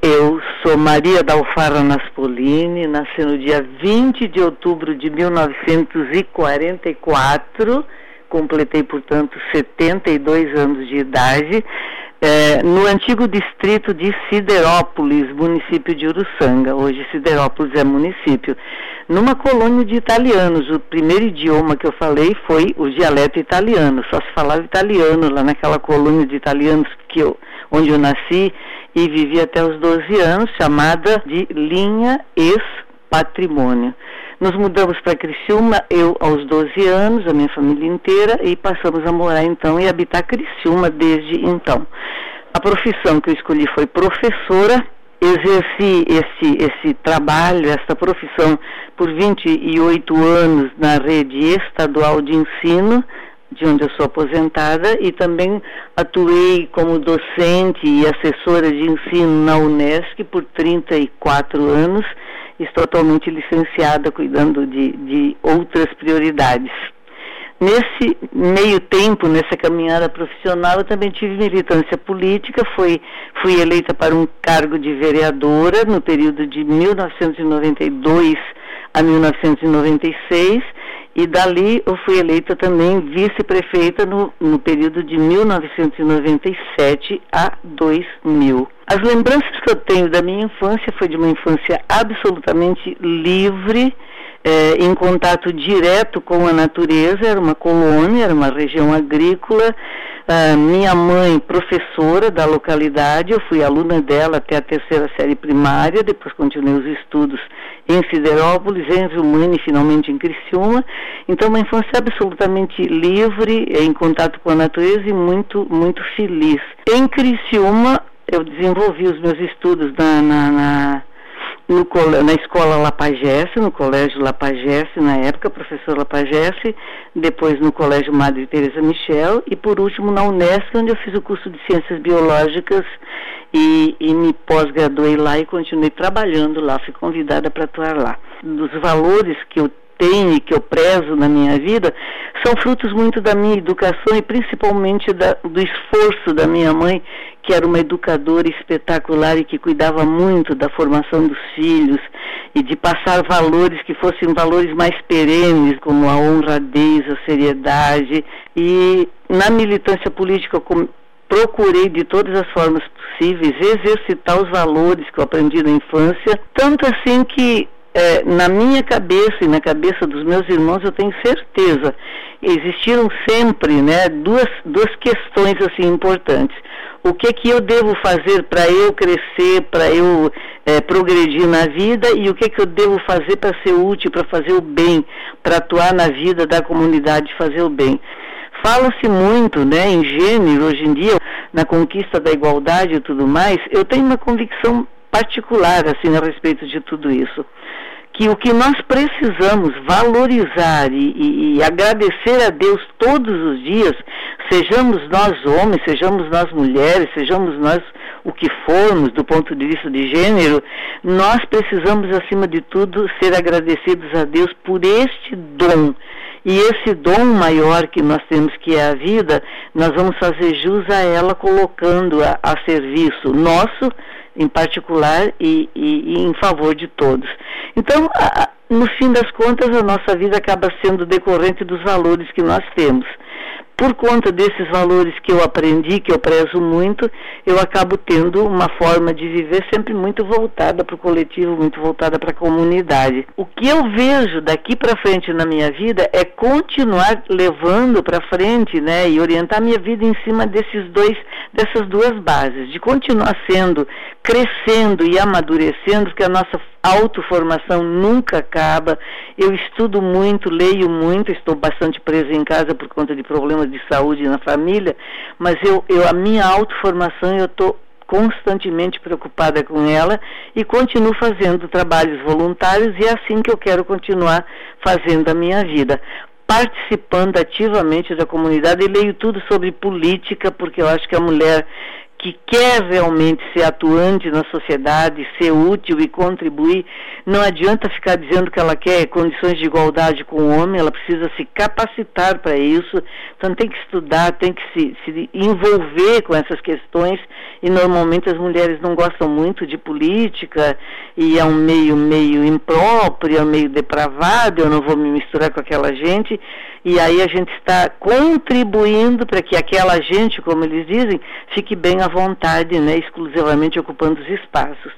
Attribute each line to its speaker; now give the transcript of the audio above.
Speaker 1: Eu sou Maria Dalfara Naspolini, nasci no dia 20 de outubro de 1944, completei, portanto, 72 anos de idade, é, no antigo distrito de Siderópolis, município de Uruçanga. Hoje Siderópolis é município. Numa colônia de italianos, o primeiro idioma que eu falei foi o dialeto italiano, só se falava italiano lá naquela colônia de italianos que eu, onde eu nasci e vivi até os 12 anos, chamada de linha ex-patrimônio. Nos mudamos para Criciúma, eu aos 12 anos, a minha família inteira, e passamos a morar então e habitar Criciúma desde então. A profissão que eu escolhi foi professora, exerci esse, esse trabalho, essa profissão por 28 anos na rede estadual de ensino, de onde eu sou aposentada, e também atuei como docente e assessora de ensino na Unesc por 34 anos. Estou atualmente licenciada, cuidando de, de outras prioridades. Nesse meio tempo, nessa caminhada profissional, eu também tive militância política, fui, fui eleita para um cargo de vereadora no período de 1992 a 1996 e dali eu fui eleita também vice-prefeita no, no período de 1997 a 2000. As lembranças que eu tenho da minha infância foi de uma infância absolutamente livre, é, em contato direto com a natureza, era uma colônia, era uma região agrícola. Ah, minha mãe, professora da localidade, eu fui aluna dela até a terceira série primária, depois continuei os estudos em Siderópolis, em e finalmente em Criciúma. Então, uma infância absolutamente livre, em contato com a natureza e muito, muito feliz. Em Criciúma, eu desenvolvi os meus estudos na, na, na no, na escola Lapagesse, no colégio Lapagesse, na época, professor Lapagesse, depois no colégio Madre Teresa Michel e por último na Unesco, onde eu fiz o curso de Ciências Biológicas e, e me pós-graduei lá e continuei trabalhando lá, fui convidada para atuar lá. Dos valores que eu tenho e que eu prezo na minha vida são frutos muito da minha educação e principalmente da, do esforço da minha mãe, que era uma educadora espetacular e que cuidava muito da formação dos filhos e de passar valores que fossem valores mais perenes, como a honradez, a seriedade. E na militância política, eu procurei de todas as formas possíveis exercitar os valores que eu aprendi na infância, tanto assim que é, na minha cabeça e na cabeça dos meus irmãos, eu tenho certeza, existiram sempre né, duas, duas questões assim importantes. O que que eu devo fazer para eu crescer, para eu é, progredir na vida e o que que eu devo fazer para ser útil, para fazer o bem, para atuar na vida da comunidade, fazer o bem. Fala-se muito né, em gênero hoje em dia, na conquista da igualdade e tudo mais. Eu tenho uma convicção particular assim a respeito de tudo isso que o que nós precisamos valorizar e, e, e, agradecer a Deus todos os dias, sejamos nós homens, sejamos nós mulheres, sejamos nós o que formos do ponto de vista de gênero, nós precisamos, acima de tudo, ser agradecidos a Deus por este dom. E esse dom maior que nós temos, que é a vida, nós vamos fazer jus a ela colocando a, a serviço nosso, em particular e, e, e em favor de todos. Então, a, no fim das contas, a nossa vida acaba sendo decorrente dos valores que nós temos por conta desses valores que eu aprendi, que eu prezo muito, eu acabo tendo uma forma de viver sempre muito voltada para o coletivo, muito voltada para a comunidade. O que eu vejo daqui para frente na minha vida é continuar levando para frente, né, e orientar minha vida em cima desses dois, dessas duas bases, de continuar sendo, crescendo e amadurecendo, porque a nossa autoformação nunca acaba. Eu estudo muito, leio muito, estou bastante presa em casa por conta de problemas de saúde na família, mas eu, eu a minha autoformação eu estou constantemente preocupada com ela e continuo fazendo trabalhos voluntários e é assim que eu quero continuar fazendo a minha vida participando ativamente da comunidade e leio tudo sobre política porque eu acho que a mulher que quer realmente ser atuante na sociedade, ser útil e contribuir, não adianta ficar dizendo que ela quer condições de igualdade com o homem, ela precisa se capacitar para isso, então tem que estudar, tem que se, se envolver com essas questões. E normalmente as mulheres não gostam muito de política e é um meio meio impróprio, é um meio depravado, eu não vou me misturar com aquela gente e aí a gente está contribuindo para que aquela gente, como eles dizem, fique bem à vontade, né, exclusivamente ocupando os espaços.